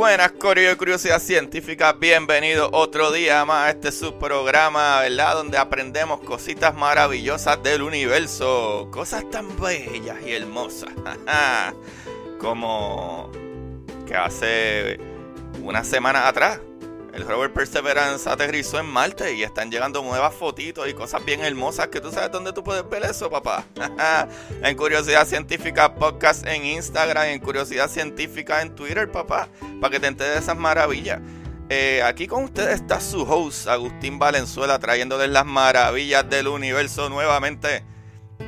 Buenas, Corio de Curiosidad Científica. Bienvenido otro día más a este subprograma, ¿verdad? Donde aprendemos cositas maravillosas del universo. Cosas tan bellas y hermosas. Como que hace una semana atrás el rover Perseverance aterrizó en Marte y están llegando nuevas fotitos y cosas bien hermosas que tú sabes dónde tú puedes ver eso, papá. en Curiosidad Científica Podcast en Instagram, en Curiosidad Científica en Twitter, papá, para que te enteres de esas maravillas. Eh, aquí con ustedes está su host, Agustín Valenzuela, trayéndoles las maravillas del universo nuevamente.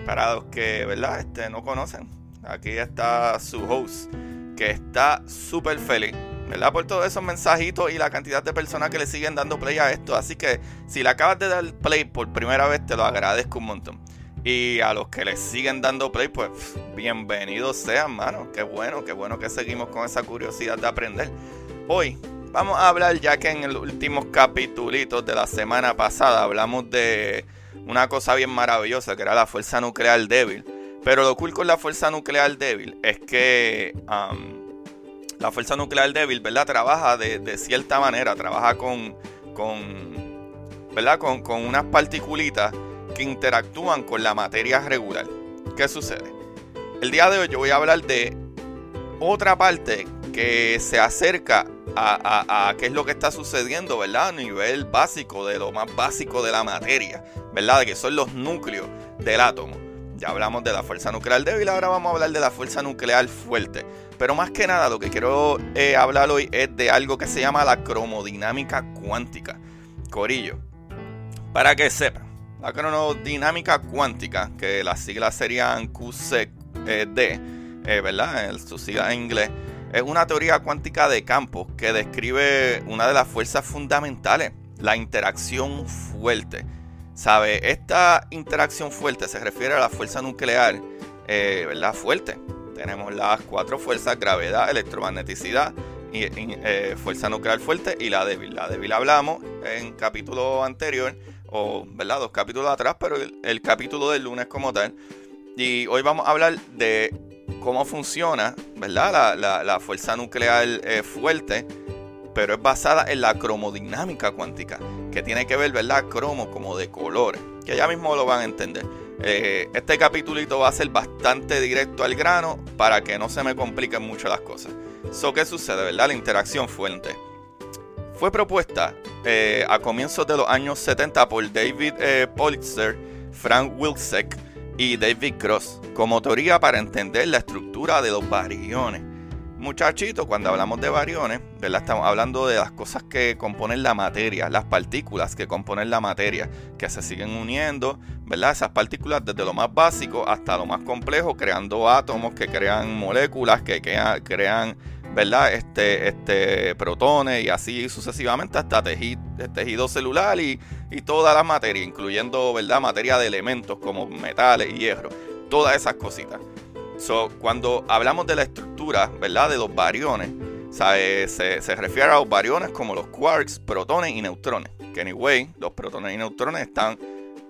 Para los que, ¿verdad? Este, no conocen. Aquí está su host, que está súper feliz ¿verdad? Por todos esos mensajitos y la cantidad de personas que le siguen dando play a esto. Así que si le acabas de dar play por primera vez, te lo agradezco un montón. Y a los que le siguen dando play, pues bienvenidos sean, mano. Qué bueno, qué bueno que seguimos con esa curiosidad de aprender. Hoy vamos a hablar, ya que en los últimos capítulos de la semana pasada hablamos de una cosa bien maravillosa, que era la fuerza nuclear débil. Pero lo cool con la fuerza nuclear débil es que la fuerza nuclear débil, ¿verdad? Trabaja de, cierta manera, trabaja con, ¿verdad? Con, con unas particulitas que interactúan con la materia regular. ¿Qué sucede? El día de hoy yo voy a hablar de otra parte que se acerca a, a, qué es lo que está sucediendo, ¿verdad? A nivel básico, de lo más básico de la materia, ¿verdad? De que son los núcleos del átomo. Ya hablamos de la fuerza nuclear débil, ahora vamos a hablar de la fuerza nuclear fuerte. Pero más que nada lo que quiero eh, hablar hoy es de algo que se llama la cromodinámica cuántica. Corillo, para que sepan, la cromodinámica cuántica, que las siglas serían QCD, eh, ¿verdad? En su sigla en inglés, es una teoría cuántica de campos que describe una de las fuerzas fundamentales, la interacción fuerte. ¿Sabe? Esta interacción fuerte se refiere a la fuerza nuclear, eh. Fuerte. Tenemos las cuatro fuerzas, gravedad, electromagneticidad, y, eh, fuerza nuclear fuerte y la débil. La débil hablamos en capítulo anterior, o ¿verdad? dos capítulos atrás, pero el, capítulo del lunes como tal. Y hoy vamos a hablar de cómo funciona ¿verdad? La, fuerza nuclear eh, fuerte pero es basada en la cromodinámica cuántica, que tiene que ver, ¿verdad? Cromo como de colores, que ya mismo lo van a entender. Eh, este capítulito va a ser bastante directo al grano para que no se me compliquen mucho las cosas. So, ¿Qué sucede, verdad? La interacción fuente. Fue propuesta eh, a comienzos de los años 70 por David eh, Politzer, Frank Wilczek y David Cross como teoría para entender la estructura de los bariones Muchachito, cuando hablamos de bariones, ¿verdad? Estamos hablando de las cosas que componen la materia, las partículas que componen la materia, que se siguen uniendo, ¿verdad? Esas partículas desde lo más básico hasta lo más complejo, creando átomos que crean moléculas, que crean, ¿verdad? Este, este, protones y así sucesivamente hasta tejido, tejido celular y, y toda la materia, incluyendo, ¿verdad? Materia de elementos como metales y hierro, todas esas cositas cuando hablamos de la estructura, ¿verdad? De los bariones, Se, se, refiere a los bariones como los quarks, protones y neutrones. Que anyway, los protones y neutrones están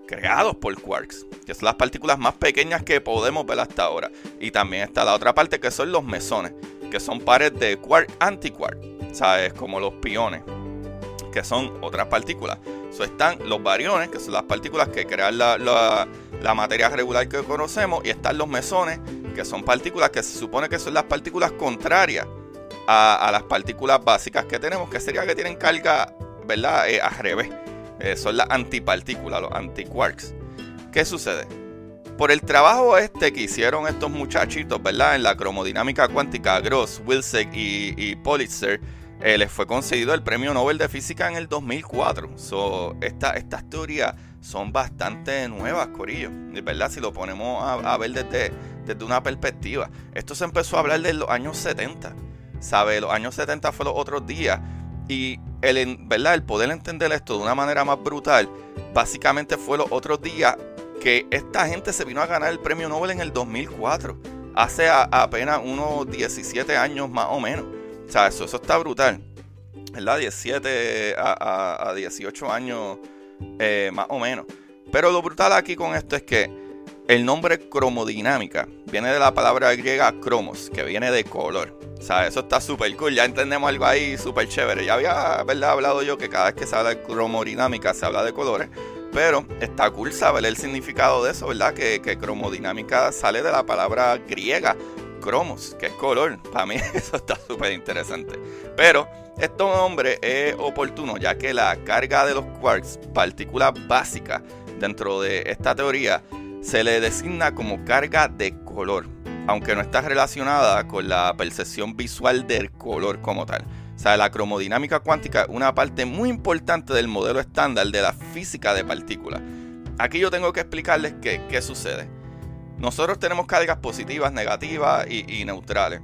creados por quarks, que son las partículas más pequeñas que podemos ver hasta ahora. Y también está la otra parte que son los mesones, que son pares de quark antiquark, ¿sabes? Como los piones, que son otras partículas. So, están los bariones, que son las partículas que crean la, la materia regular que conocemos, y están los mesones, que son partículas que se supone que son las partículas contrarias a, las partículas básicas que tenemos, que sería que tienen carga, ¿verdad? Eh, al revés. Eh, son las antipartículas, los antiquarks. ¿Qué sucede? Por el trabajo este que hicieron estos muchachitos, ¿verdad? En la cromodinámica cuántica, Gross, Wilczek y, y Pulitzer, eh, les fue concedido el Premio Nobel de Física en el 2004. So, estas teorías son bastante nuevas, Corillo. ¿Verdad? Si lo ponemos a, ver desde, desde, una perspectiva. Esto se empezó a hablar de los años 70. ¿Sabe? Los años 70 fue los otros días. Y el, ¿verdad? el poder entender esto de una manera más brutal, básicamente fue los otros días que esta gente se vino a ganar el premio Nobel en el 2004, hace apenas unos 17 años más o menos. O sea, eso, eso está brutal. ¿Verdad? 17 a, 18 años eh, más o menos. Pero lo brutal aquí con esto es que el nombre cromodinámica viene de la palabra griega cromos, que viene de color. O sea, eso está súper cool. Ya entendemos algo ahí súper chévere. Ya había ¿verdad? hablado yo que cada vez que se habla de cromodinámica se habla de colores. Pero está cool saber el significado de eso, ¿verdad? Que, cromodinámica sale de la palabra griega, cromos, que es color. Para mí eso está súper interesante. Pero este nombre es oportuno, ya que la carga de los quarks, partícula básica dentro de esta teoría, se le designa como carga de color, aunque no está relacionada con la percepción visual del color como tal. O sea, la cromodinámica cuántica es una parte muy importante del modelo estándar de la física de partículas. Aquí yo tengo que explicarles qué, sucede. Nosotros tenemos cargas positivas, negativas y, neutrales.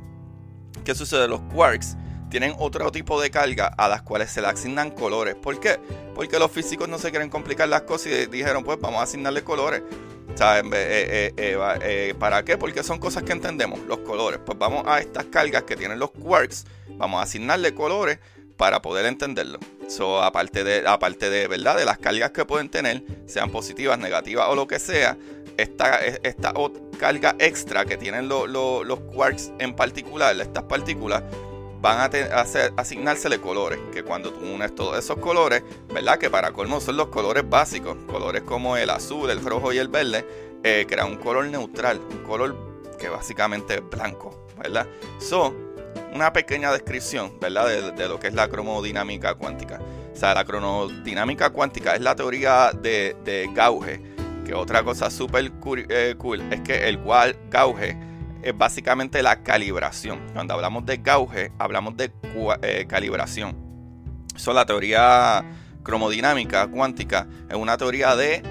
¿Qué sucede? Los quarks tienen otro tipo de carga a las cuales se le asignan colores. ¿Por qué? Porque los físicos no se quieren complicar las cosas y dijeron, pues vamos a asignarle colores. Eh, eh, eh, ¿Para qué? Porque son cosas que entendemos, los colores. Pues vamos a estas cargas que tienen los quarks, vamos a asignarle colores para poder entenderlo. So, aparte de, aparte de verdad, de las cargas que pueden tener, sean positivas, negativas o lo que sea, esta, esta carga extra que tienen los quarks en particular, estas partículas, van a, asignársele colores, que cuando tú unes todos esos colores, ¿verdad? Que para colmo son los colores básicos, colores como el azul, el rojo y el verde, eh, crea un color neutral, un color que básicamente es blanco, ¿verdad? So, una pequeña descripción, ¿verdad? De, lo que es la cromodinámica cuántica. O sea, la cromodinámica cuántica es la teoría de, de Gauge, que otra cosa súper cool, eh, cool es que el Gauge es básicamente la calibración. Cuando hablamos de gauge, hablamos de eh, calibración. Eso, la teoría cromodinámica cuántica es una teoría de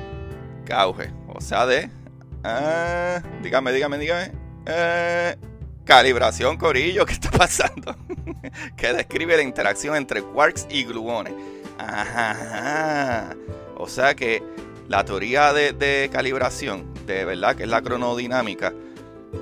gauge, o sea, de. Ah, dígame, dígame, dígame. Eh, calibración, corillo, ¿qué está pasando? que describe la interacción entre quarks y gluones. Ajá. O sea que la teoría de, de calibración, de verdad, que es la cronodinámica,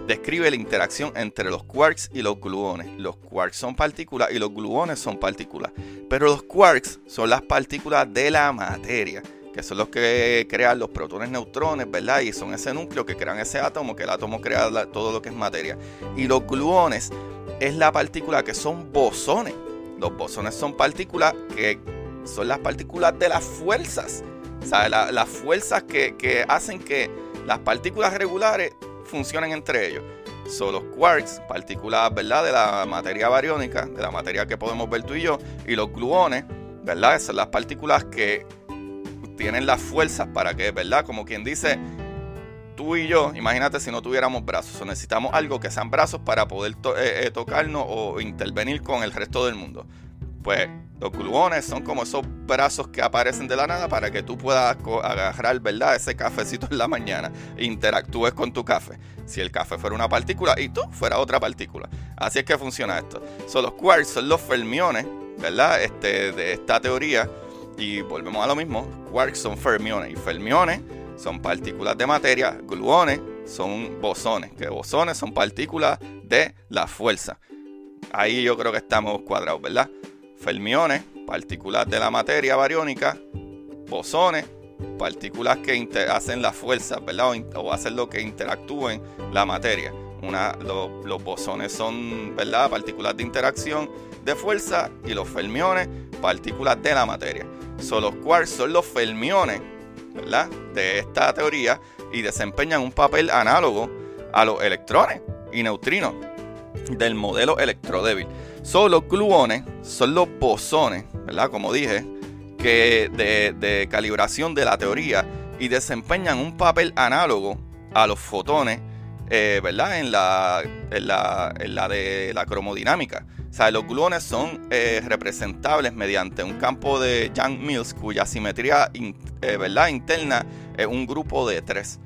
describe la interacción entre los quarks y los gluones. Los quarks son partículas y los gluones son partículas. Pero los quarks son las partículas de la materia, que son los que crean los protones, neutrones, ¿verdad? Y son ese núcleo que crean ese átomo, que el átomo crea todo lo que es materia. Y los gluones es la partícula que son bosones. Los bosones son partículas que son las partículas de las fuerzas. O sea, las fuerzas que hacen que las partículas regulares funcionan entre ellos. Son los quarks, partículas ¿verdad? de la materia bariónica, de la materia que podemos ver tú y yo, y los gluones, ¿verdad? Esas son las partículas que tienen las fuerzas para que, ¿verdad? Como quien dice, tú y yo, imagínate si no tuviéramos brazos, necesitamos algo que sean brazos para poder eh, eh, tocarnos o intervenir con el resto del mundo. Pues los gluones son como esos brazos que aparecen de la nada para que tú puedas agarrar, ¿verdad? Ese cafecito en la mañana e interactúes con tu café. Si el café fuera una partícula y tú fuera otra partícula. Así es que funciona esto. Son los quarks, son los fermiones, ¿verdad? Este, de esta teoría. Y volvemos a lo mismo. Quarks son fermiones y fermiones son partículas de materia. Gluones son bosones, que bosones son partículas de la fuerza. Ahí yo creo que estamos cuadrados, ¿verdad? Fermiones, partículas de la materia bariónica, bosones, partículas que hacen la fuerza, ¿verdad? O, hacen lo que interactúen la materia. Una, los bosones son, ¿verdad? Partículas de interacción de fuerza y los fermiones, partículas de la materia. Son los quarks son los fermiones, ¿verdad? De esta teoría y desempeñan un papel análogo a los electrones y neutrinos del modelo electrodébil. Son los gluones, son los bosones, ¿verdad? Como dije, que de, calibración de la teoría y desempeñan un papel análogo a los fotones, eh, ¿verdad? En la, de la cromodinámica. O sea, los gluones son eh, representables mediante un campo de Young-Mills cuya simetría eh, interna es un grupo de tres.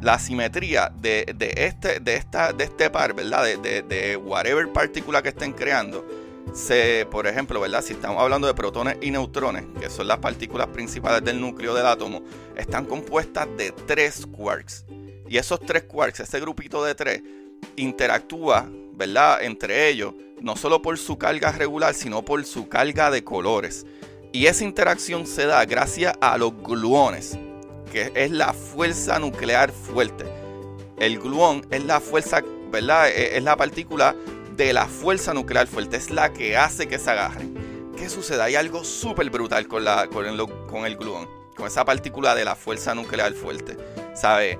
La simetría de, este, de, esta, de este par, ¿verdad? De, de, whatever partícula que estén creando, se, por ejemplo, ¿verdad? Si estamos hablando de protones y neutrones, que son las partículas principales del núcleo del átomo, están compuestas de tres quarks. Y esos tres quarks, ese grupito de tres, interactúa, ¿verdad? Entre ellos, no solo por su carga regular, sino por su carga de colores. Y esa interacción se da gracias a los gluones que es la fuerza nuclear fuerte. El gluón es la fuerza, ¿verdad? E, es la partícula de la fuerza nuclear fuerte, es la que hace que se agarren. ¿Qué sucede? Hay algo súper brutal con, la, con, el, con el gluón, con esa partícula de la fuerza nuclear fuerte. ¿Sabe?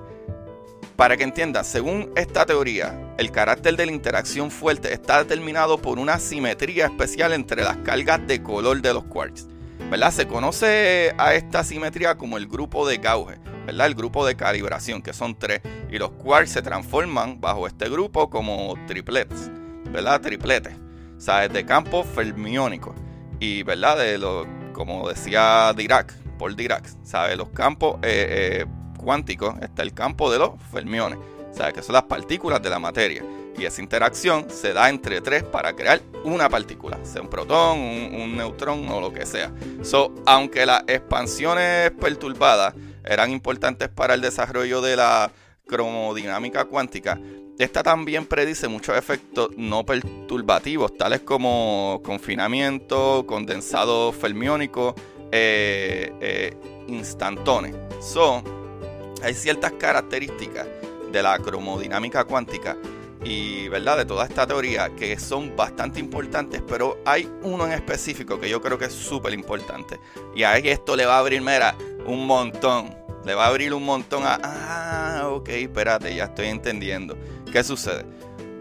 Para que entiendas, según esta teoría, el carácter de la interacción fuerte está determinado por una simetría especial entre las cargas de color de los quarks. ¿Verdad? Se conoce a esta simetría como el grupo de Gauge, ¿verdad? El grupo de calibración, que son tres, y los quarks se transforman bajo este grupo como triplets, ¿verdad? Tripletes, o sea, de campo fermiónico. Y, ¿verdad? De lo, como decía Dirac, Paul Dirac, ¿sabes? Los campos eh, eh, cuánticos, está el campo de los fermiones, ¿sabes? Que son las partículas de la materia y esa interacción se da entre tres para crear una partícula, sea un protón, un, neutrón o lo que sea. So, aunque las expansiones perturbadas eran importantes para el desarrollo de la cromodinámica cuántica, esta también predice muchos efectos no perturbativos, tales como confinamiento, condensado fermiónico, eh, eh, instantones. So, hay ciertas características de la cromodinámica cuántica y verdad de toda esta teoría que son bastante importantes, pero hay uno en específico que yo creo que es súper importante. Y a esto le va a abrir, mira, un montón. Le va a abrir un montón a, ah, ok, espérate, ya estoy entendiendo. ¿Qué sucede?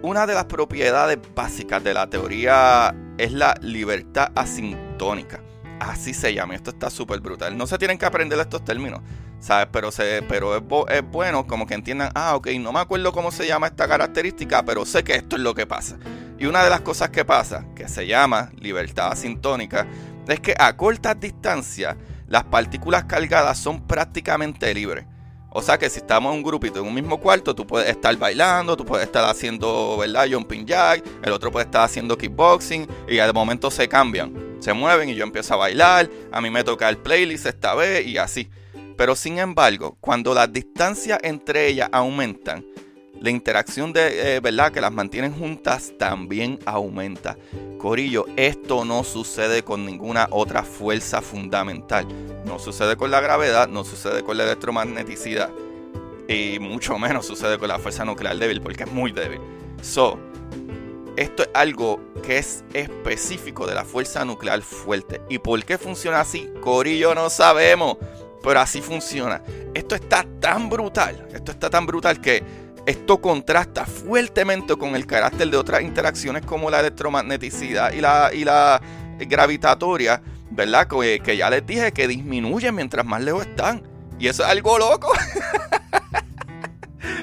Una de las propiedades básicas de la teoría es la libertad asintónica. Así se llama, esto está súper brutal. No se tienen que aprender estos términos. ¿Sabes? Pero, se, pero es, es, bueno como que entiendan, ah, ok, no me acuerdo cómo se llama esta característica, pero sé que esto es lo que pasa. Y una de las cosas que pasa, que se llama libertad asintónica, es que a cortas distancias las partículas cargadas son prácticamente libres. O sea que si estamos en un grupito en un mismo cuarto, tú puedes estar bailando, tú puedes estar haciendo, ¿verdad? Jumping jack, el otro puede estar haciendo kickboxing y de momento se cambian, se mueven y yo empiezo a bailar, a mí me toca el playlist esta vez y así. Pero sin embargo, cuando las distancias entre ellas aumentan, la interacción de eh, verdad que las mantienen juntas también aumenta. Corillo, esto no sucede con ninguna otra fuerza fundamental. No sucede con la gravedad, no sucede con la electromagneticidad. Y mucho menos sucede con la fuerza nuclear débil, porque es muy débil. So, esto es algo que es específico de la fuerza nuclear fuerte. ¿Y por qué funciona así? Corillo, no sabemos. Pero así funciona. Esto está tan brutal, esto está tan brutal que esto contrasta fuertemente con el carácter de otras interacciones como la electromagneticidad y la, y la gravitatoria, ¿verdad? Que, que ya les dije que disminuyen mientras más lejos están. Y eso es algo loco.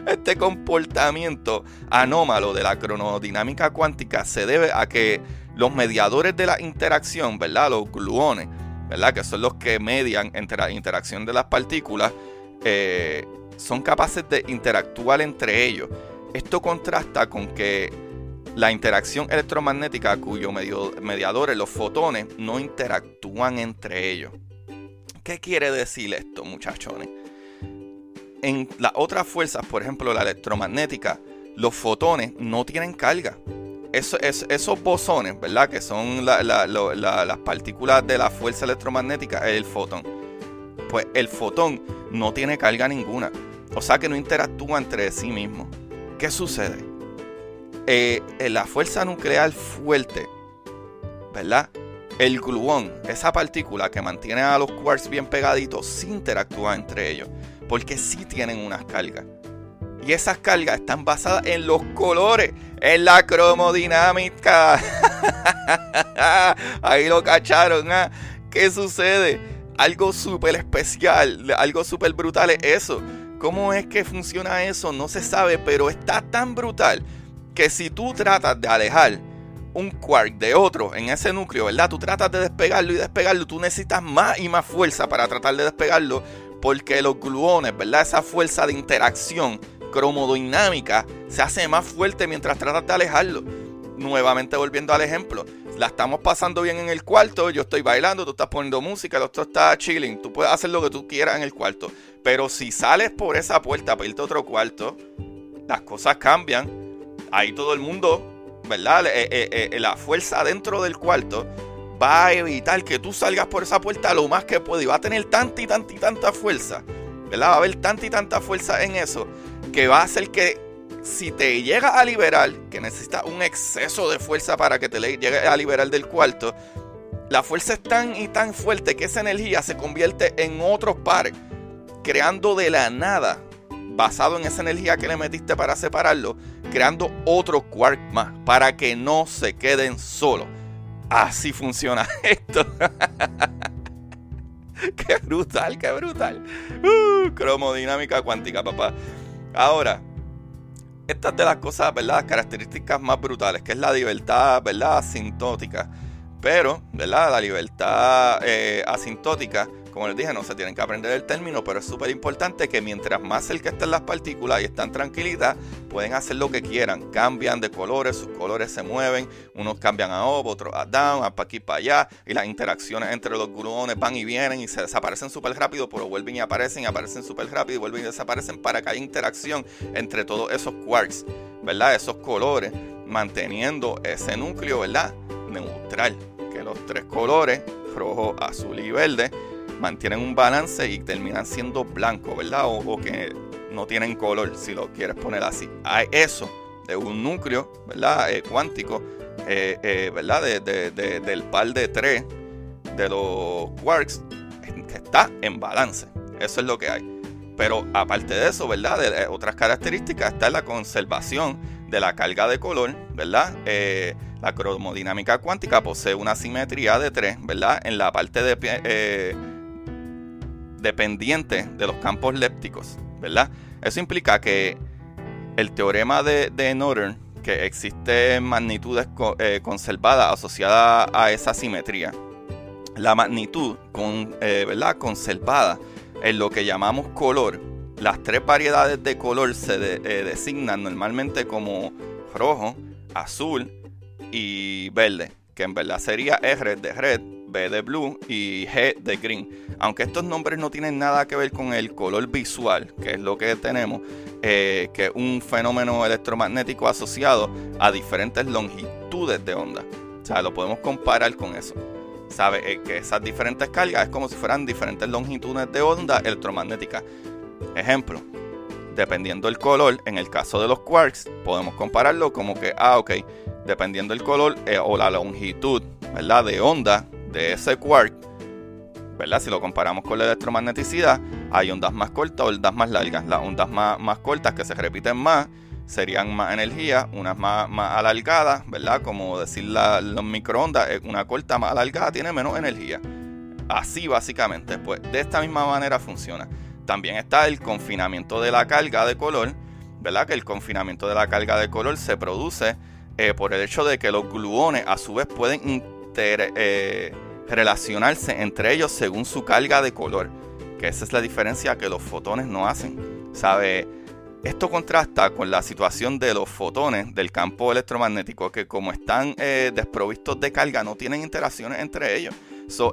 este comportamiento anómalo de la cronodinámica cuántica se debe a que los mediadores de la interacción, ¿verdad? Los gluones, Que son los que median entre la interacción de las partículas, eh, son capaces de interactuar entre ellos. Esto contrasta con que la interacción electromagnética cuyos mediadores, los fotones, no interactúan entre ellos. ¿Qué quiere decir esto, muchachones? En las otras fuerzas, por ejemplo la electromagnética, los fotones no tienen carga esos bosones, ¿verdad? Que son las partículas de la fuerza electromagnética, es el fotón. Pues el fotón no tiene carga ninguna. O sea que no interactúa entre sí mismo. ¿Qué sucede? Eh, en la fuerza nuclear fuerte, ¿verdad? El gluón, esa partícula que mantiene a los quarks bien pegaditos, sí interactúa entre ellos. Porque sí tienen unas cargas. Y esas cargas están basadas en los colores, en la cromodinámica. Ahí lo cacharon. ¿ah? ¿Qué sucede? algo súper especial, algo súper brutal es eso. ¿Cómo es que funciona eso? No se sabe, pero está tan brutal que si tú tratas de alejar un quark de otro en ese núcleo, ¿verdad? Tú tratas de despegarlo y despegarlo, tú necesitas más y más fuerza para tratar de despegarlo, porque los gluones, ¿verdad? Esa fuerza de interacción cromodinámica se hace más fuerte mientras tratas de alejarlo. Nuevamente volviendo al ejemplo, la estamos pasando bien en el cuarto, yo estoy bailando, tú estás poniendo música, el otro está chilling, tú puedes hacer lo que tú quieras en el cuarto, pero si sales por esa puerta a otro cuarto, las cosas cambian, ahí todo el mundo ¿verdad? Eh, eh, eh, la fuerza dentro del cuarto va a evitar que tú salgas por esa puerta lo más que puede. Y va a tener tanta y tanta y tanta fuerza, ¿verdad? Va a haber tanta y tanta fuerza en eso que va a hacer que si te llega a liberar, que necesita un exceso de fuerza para que te llegue a liberar del cuarto, la fuerza es tan y tan fuerte que esa energía se convierte en otro par, creando de la nada basado en esa energía que le metiste para separarlo, creando otro quark más para que no se queden solos. Así funciona esto. qué brutal, qué brutal. Uh, cromodinámica cuántica, papá. Ahora, estas de las cosas, ¿verdad? Características más brutales, que es la libertad, ¿verdad? Asintótica. Pero, ¿verdad? La libertad eh, asintótica como les dije, no se tienen que aprender el término, pero es súper importante que mientras más cerca estén las partículas y están tranquilitas, pueden hacer lo que quieran. Cambian de colores, sus colores se mueven, unos cambian a up, otros a down, a para aquí para allá, y las interacciones entre los gluones van y vienen y se desaparecen súper rápido, pero vuelven y aparecen y aparecen súper rápido y vuelven y desaparecen para que haya interacción entre todos esos quarks, ¿verdad? Esos colores, manteniendo ese núcleo, ¿verdad? Neutral, que los tres colores, rojo, azul y verde, mantienen un balance y terminan siendo blancos, ¿verdad? O, que no tienen color, si lo quieres poner así. Hay eso de un núcleo, ¿verdad? Eh, cuántico, eh, eh, ¿verdad? del par de tres de los quarks que está en balance. Eso es lo que hay. Pero aparte de eso, ¿verdad? De, otras características está la conservación de la carga de color, ¿verdad? la cromodinámica cuántica posee una simetría de tres, ¿verdad? En la parte de dependiente de los campos lépticos, ¿verdad? Eso implica que el teorema de, de Northern, que existe magnitudes eh, conservadas asociadas a esa simetría, la magnitud con, eh, ¿verdad? conservada en lo que llamamos color, las tres variedades de color se eh, designan normalmente como rojo, azul y verde, que en verdad sería R de red, B de blue y G de green. Aunque estos nombres no tienen nada que ver con el color visual, que es lo que tenemos, eh, que es un fenómeno electromagnético asociado a diferentes longitudes de onda. O sea, lo podemos comparar con eso. ¿Sabe? Eh, que esas diferentes cargas es como si fueran diferentes longitudes de onda electromagnética. Ejemplo, dependiendo del color, en el caso de los quarks, podemos compararlo como que, ah, ok, dependiendo del color eh, o la longitud, ¿verdad? De onda de ese quark, ¿verdad? Si lo comparamos con la electromagneticidad, hay ondas más cortas o ondas más largas. Las ondas más, cortas que se repiten más serían más energía, unas más, más alargadas, ¿verdad? Como decir la, los microondas, una corta más alargada tiene menos energía. Así básicamente, pues de esta misma manera funciona. También está el confinamiento de la carga de color, ¿verdad? Que el confinamiento de la carga de color se produce eh, por el hecho de que los gluones a su vez pueden eh, relacionarse entre ellos según su carga de color. Que esa es la diferencia que los fotones no hacen. ¿Sabe? Esto contrasta con la situación de los fotones del campo electromagnético, que como están eh, desprovistos de carga, no tienen interacciones entre ellos.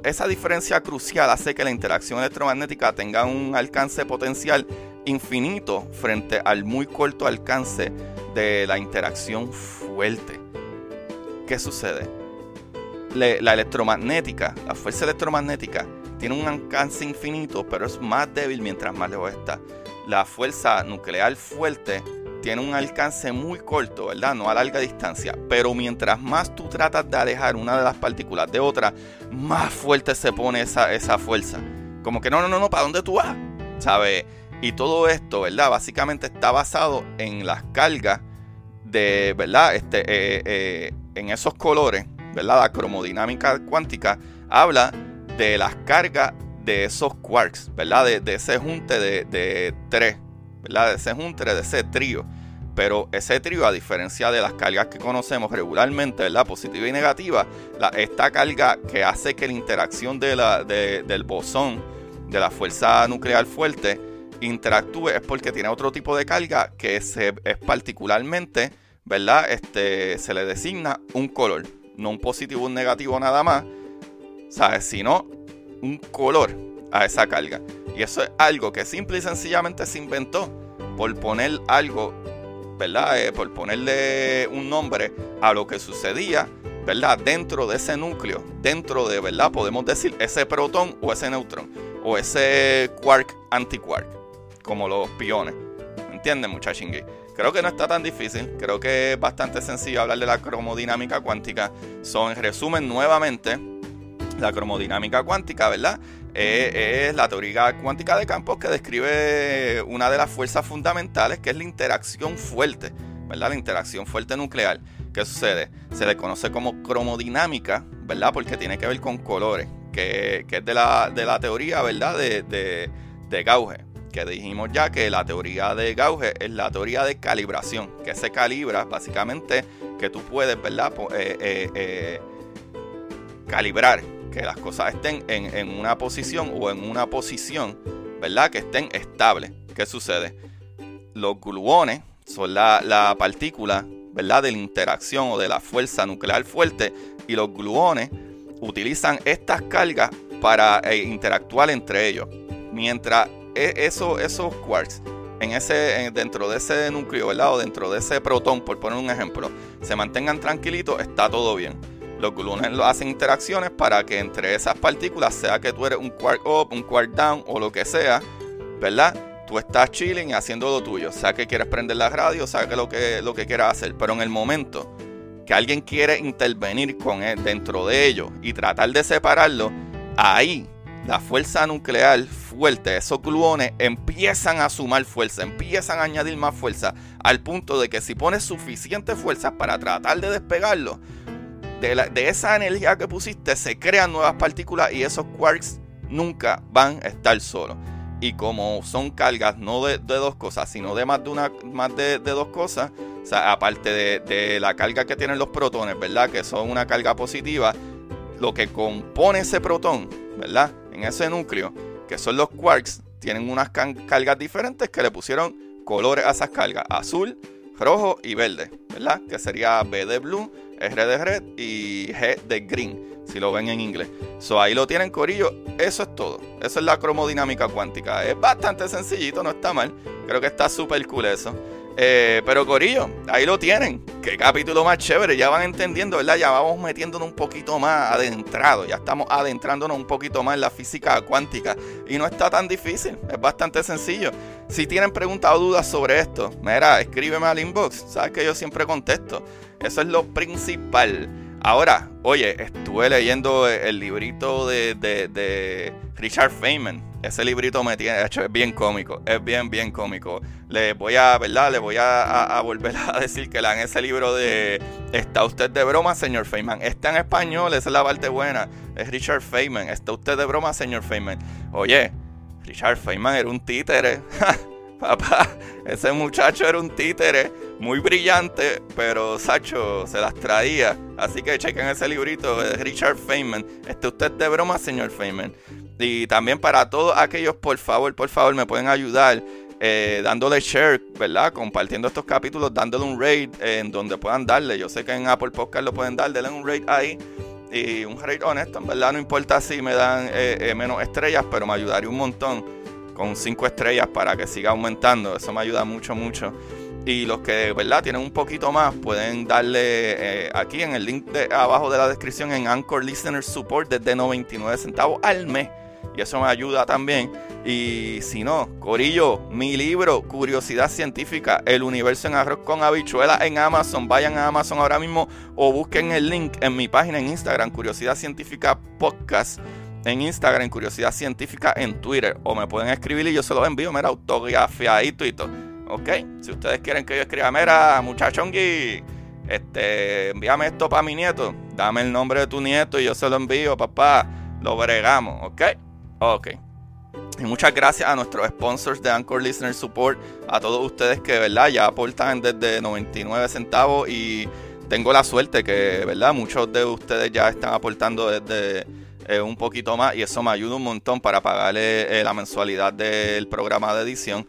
Esa diferencia crucial hace que la interacción electromagnética tenga un alcance potencial infinito frente al muy corto alcance de la interacción fuerte. ¿Qué sucede? la electromagnética, la fuerza electromagnética, tiene un alcance infinito, pero es más débil mientras más lejos está. La fuerza nuclear fuerte tiene un alcance muy corto, ¿verdad? No a larga distancia. Pero mientras más tú tratas de alejar una de las partículas de otra, más fuerte se pone esa, esa fuerza. Como que no, no, no, no, ¿para dónde tú vas? ¿Sabes? Y todo esto, ¿verdad? Básicamente está basado en las cargas de, ¿verdad? Este, eh, eh, en esos colores ¿verdad? La cromodinámica cuántica habla de las cargas de esos quarks, ¿verdad? De, ese junte de, tres, ¿verdad? Ese junte, de ese trío. Pero ese trío, a diferencia de las cargas que conocemos regularmente, ¿verdad? Positiva y negativa, esta carga que hace que la interacción del bosón, de la fuerza nuclear fuerte, interactúe es porque tiene otro tipo de carga que se, es particularmente, ¿verdad? Este, se le designa un color, no un positivo un negativo nada más, ¿sabes? Sino un color a esa carga. Y eso es algo que simple y sencillamente se inventó por poner algo, ¿verdad? Eh, por ponerle un nombre a lo que sucedía, ¿verdad? Dentro de ese núcleo, dentro de, ¿verdad? Podemos decir ese protón o ese neutrón, o ese quark antiquark, como los piones. ¿Entienden, muchachingui? Creo que no está tan difícil, creo que es bastante sencillo hablar de la cromodinámica cuántica. Son, en resumen, nuevamente, la cromodinámica cuántica, ¿verdad? Eh, es la teoría cuántica de campos que describe una de las fuerzas fundamentales, que es la interacción fuerte, ¿verdad? La interacción fuerte nuclear. ¿Qué sucede? Se le conoce como cromodinámica, ¿verdad? Porque tiene que ver con colores, que, es de la, de la, teoría, ¿verdad? De, de, Gauge, que dijimos ya que la teoría de Gauge es la teoría de calibración, que se calibra básicamente que tú puedes, ¿verdad? Eh, eh, calibrar que las cosas estén en, una posición o en una posición, ¿verdad? Que estén estables. ¿Qué sucede? Los gluones son la, partícula, ¿verdad? De la interacción o de la fuerza nuclear fuerte y los gluones utilizan estas cargas para eh, interactuar entre ellos. Mientras e, eso, esos quarks en ese, dentro de ese núcleo, ¿verdad? O dentro de ese protón, por poner un ejemplo, se mantengan tranquilitos, está todo bien los gluones hacen interacciones para que entre esas partículas, sea que tú eres un quark up, un quark down o lo que sea, ¿verdad? Tú estás chilling y haciendo lo tuyo. Sea que quieres prender la radio, sea que lo que, lo que quieras hacer. Pero en el momento que alguien quiere intervenir con él, dentro de ellos y tratar de separarlo, ahí la fuerza nuclear fuerte, esos gluones empiezan a sumar fuerza, empiezan a añadir más fuerza, al punto de que si pones suficiente fuerza para tratar de despegarlo, de, esa energía que pusiste se crean nuevas partículas y esos quarks nunca van a estar solos. Y como son cargas no de, dos cosas, sino de más de una más de, dos cosas, o sea, aparte de, la carga que tienen los protones, ¿verdad? Que son una carga positiva, lo que compone ese protón, ¿verdad? En ese núcleo, que son los quarks, tienen unas cargas diferentes que le pusieron colores a esas cargas, azul, rojo y verde, ¿verdad? Que sería B de blue, R de red y G de green, si lo ven en inglés. So ahí lo tienen, Corillo. Eso es todo. Eso es la cromodinámica cuántica. Es bastante sencillito, no está mal. Creo que está súper cool eso. Eh, pero Corillo, ahí lo tienen. Qué capítulo más chévere. Ya van entendiendo, ¿verdad? Ya vamos metiéndonos un poquito más adentrado. Ya estamos adentrándonos un poquito más en la física cuántica. Y no está tan difícil. Es bastante sencillo. Si tienen preguntas o dudas sobre esto, mira, escríbeme al inbox. Sabes que yo siempre contesto. Eso es lo principal. Ahora, oye, estuve leyendo el librito de, de Richard Feynman ese librito me tiene, hecho, es bien cómico, es bien, bien cómico. Le voy a, ¿verdad? Le voy a, volver a decir que lean ese libro de ¿Está usted de broma, señor Feynman? Está en español, esa es la parte buena. Es Richard Feynman. ¿Está usted de broma, señor Feynman? Oye, Richard Feynman era un títere. Papá, ese muchacho era un títere muy brillante, pero Sacho se las traía. Así que chequen ese librito de Richard Feynman. ¿Está usted de broma, señor Feynman? Y también para todos aquellos, por favor, por favor, me pueden ayudar eh, dándole share, ¿verdad? Compartiendo estos capítulos, dándole un rate en donde puedan darle. Yo sé que en Apple Podcast lo pueden dar, denle un rate ahí. Y un rate honesto, en verdad no importa si me dan eh, eh, menos estrellas, pero me ayudaría un montón con cinco estrellas para que siga aumentando. Eso me ayuda mucho, mucho. Y los que, ¿verdad? Tienen un poquito más, pueden darle aquí en el link de abajo de la descripción en Anchor Listener Support desde 99 centavos al mes y eso me ayuda también. Y si no, Corillo, mi libro, Curiosidad Científica, El Universo en Arroz con Habichuela en Amazon. Vayan a Amazon ahora mismo o busquen el link en mi página en Instagram, Curiosidad Científica Podcast. En Instagram, Curiosidad Científica en Twitter. O me pueden escribir y yo se los envío, mira, autografiadito y todo. ¿Ok? Si ustedes quieren que yo escriba, mira, muchachongui, este, envíame esto para mi nieto. Dame el nombre de tu nieto y yo se lo envío, papá. Lo bregamos, ¿ok? Ok. Y muchas gracias a nuestros sponsors de Anchor Listener Support, a todos ustedes que, ¿verdad? Ya aportan desde 99 centavos y tengo la suerte que, ¿verdad? Muchos de ustedes ya están aportando desde eh, un poquito más y eso me ayuda un montón para pagarle eh, la mensualidad del programa de edición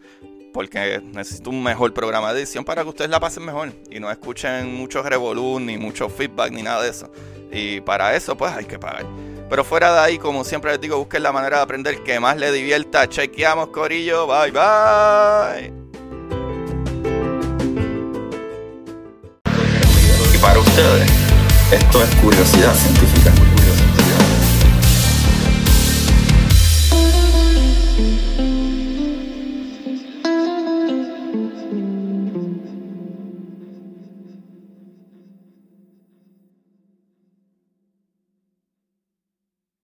porque necesito un mejor programa de edición para que ustedes la pasen mejor y no escuchen muchos revolú ni mucho feedback ni nada de eso. Y para eso pues hay que pagar. Pero fuera de ahí, como siempre les digo, busquen la manera de aprender que más les divierta. Chequeamos, Corillo. Bye, bye. Y para ustedes, esto es curiosidad científica.